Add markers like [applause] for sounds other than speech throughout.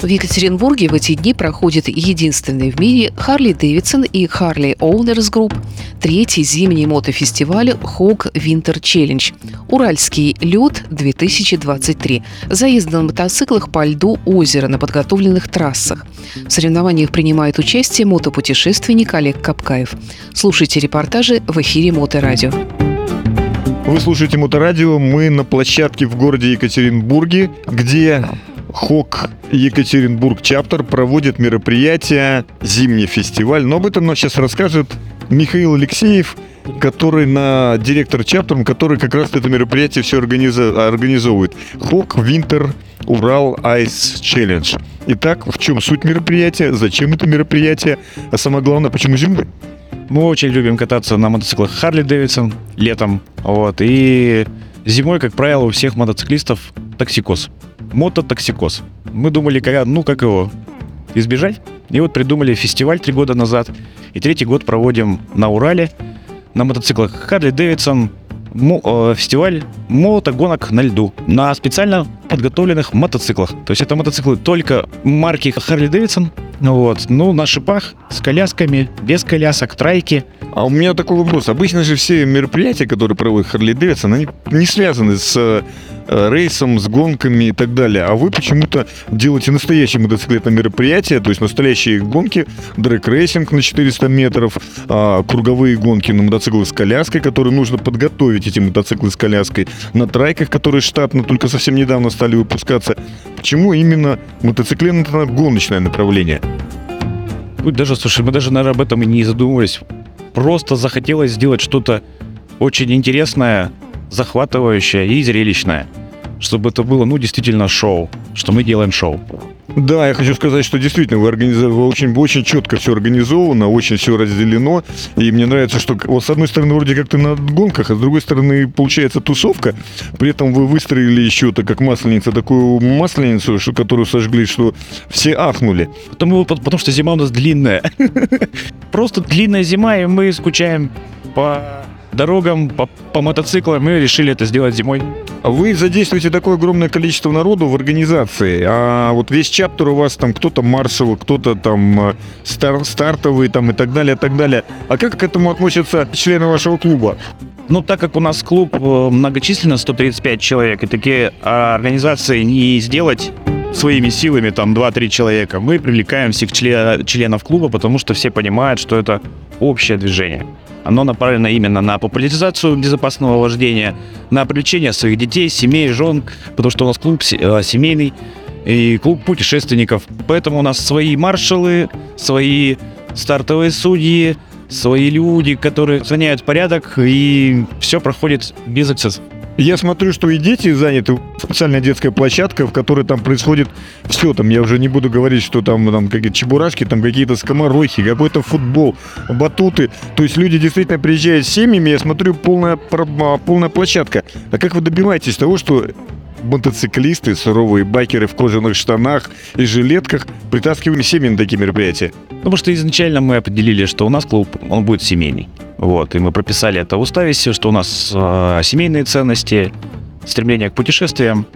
В Екатеринбурге в эти дни проходит единственный в мире Харли Дэвидсон и Харли Owners Group третий зимний мотофестиваль Hawk Winter Challenge «Уральский лед 2023». Заезд на мотоциклах по льду озера на подготовленных трассах. В соревнованиях принимает участие мотопутешественник Олег Капкаев. Слушайте репортажи в эфире Моторадио. Вы слушаете Моторадио. Мы на площадке в городе Екатеринбурге, где ХОК Екатеринбург Чаптер проводит мероприятие «Зимний фестиваль». Но об этом нам сейчас расскажет Михаил Алексеев, который на директор Чаптером, который как раз это мероприятие все организовывает. ХОК Винтер Урал Айс Челлендж. Итак, в чем суть мероприятия, зачем это мероприятие, а самое главное, почему зимой? Мы очень любим кататься на мотоциклах Харли Дэвидсон летом. Вот, и зимой, как правило, у всех мотоциклистов токсикоз. Мототоксикоз. Мы думали, ну как его избежать. И вот придумали фестиваль три года назад. И третий год проводим на Урале на мотоциклах Харли Дэвидсон, Э, фестиваль мотогонок на льду на специально подготовленных мотоциклах. То есть это мотоциклы только марки Harley Davidson, вот, ну, на шипах, с колясками, без колясок, трайки. А у меня такой вопрос. Обычно же все мероприятия, которые проводит Harley Davidson, они не связаны с Э, race ом, с гонками и так далее. А вы почему-то делаете настоящее мотоциклетное мероприятие, то есть настоящие гонки, drag racing на 400 метров, а, круговые гонки на мотоциклы с коляской, которые нужно подготовить, эти мотоциклы с коляской, на трайках, которые штатно только совсем недавно стали выпускаться. Почему именно мотоциклетно-гоночное направление? Даже, слушай, мы даже, наверное, об этом и не задумывались. Просто захотелось сделать что-то очень интересное, захватывающее и зрелищное чтобы это было, ну, действительно шоу, что мы делаем шоу. Да, я хочу сказать, что действительно вы, организовали очень, очень четко все организовано, очень все разделено. И мне нравится, что вот с одной стороны вроде как ты на гонках, а с другой стороны получается тусовка. При этом вы выстроили еще так как масленица такую масленицу, что, которую сожгли, что все ахнули. Потому, потому что зима у нас длинная. [laughs] Просто длинная зима, и мы скучаем по дорогам, по, по мотоциклам, мы решили это сделать зимой. Вы задействуете такое огромное количество народу в организации, а вот весь чаптер у вас там кто-то маршевый, кто-то там э, стар, стартовый там и так далее, и так далее. А как к этому относятся члены вашего клуба? Ну, так как у нас клуб э, многочисленно, 135 человек, и такие а, организации не сделать своими силами, там, 2-3 человека, мы привлекаем всех членов клуба, потому что все понимают, что это общее движение. Оно направлено именно на популяризацию безопасного вождения, на привлечение своих детей, семей, жен, потому что у нас клуб э, семейный и клуб путешественников. Поэтому у нас свои маршалы, свои стартовые судьи, свои люди, которые охраняют порядок, и все проходит без эксцессов. Я смотрю, что и дети заняты. Специальная детская площадка, в которой там происходит все. Там я уже не буду говорить, что там, там какие-то чебурашки, там какие-то скоморохи, какой-то футбол, батуты. То есть люди действительно приезжают с семьями, я смотрю, полная, полная площадка. А как вы добиваетесь того, что мотоциклисты, суровые байкеры в кожаных штанах и жилетках притаскивали семьи на такие мероприятия? Потому что изначально мы определили, что у нас клуб, он будет семейный. Вот, и мы прописали это в уставе, что у нас э, семейные ценности, стремление к путешествиям.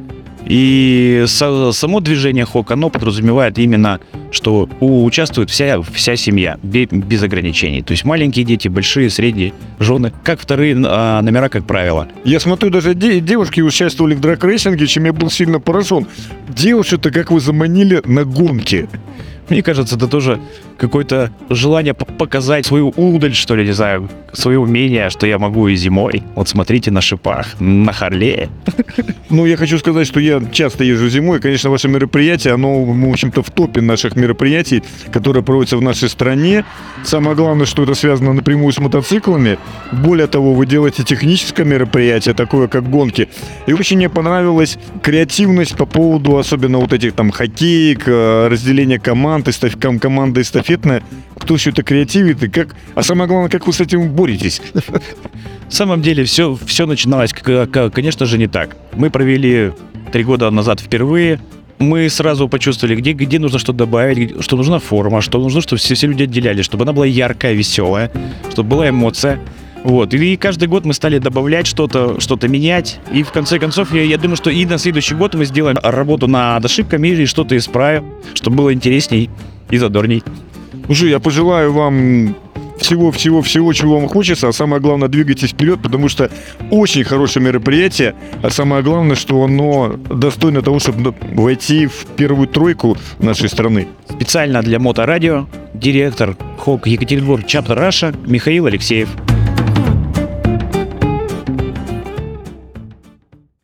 И со, само движение ХОК, оно подразумевает именно, что участвует вся, вся семья, без ограничений. То есть маленькие дети, большие, средние, жены, как вторые а, номера, как правило. Я смотрю, даже де- девушки участвовали в драк-рейсинге, чем я был сильно поражен. Девушек-то как вы заманили на гонки. Мне кажется, это тоже какое-то желание показать свою удаль, что ли, не знаю, свое умение, что я могу и зимой. Вот смотрите на шипах, на Харлее. [laughs] Ну, я хочу сказать, что я часто езжу зимой. Конечно, ваше мероприятие, оно, в общем-то, в топе наших мероприятий, которые проводятся в нашей стране. Самое главное, что это связано напрямую с мотоциклами. Более того, вы делаете техническое мероприятие, такое как гонки. И очень мне понравилась креативность по поводу особенно вот этих там хоккеек, э, разделения команд, команды эстафет конфетное, кто все это креативит и как... А самое главное, как вы с этим боретесь? В самом деле все, все начиналось, конечно же, не так. Мы провели три года назад впервые мы сразу почувствовали, где, где нужно что добавить, что нужна форма, что нужно, чтобы все, все люди отделялись, чтобы она была яркая, веселая, чтобы была эмоция. Вот. И каждый год мы стали добавлять что-то, что-то менять. И в конце концов, я, я думаю, что и на следующий год мы сделаем работу над ошибками и что-то исправим, чтобы было интересней и задорней. Уже я пожелаю вам всего-всего-всего, чего вам хочется, а самое главное, двигайтесь вперед, потому что очень хорошее мероприятие, а самое главное, что оно достойно того, чтобы войти в первую тройку нашей страны. Специально для Моторадио директор ХОК Екатеринбург Чаптер Раша Михаил Алексеев.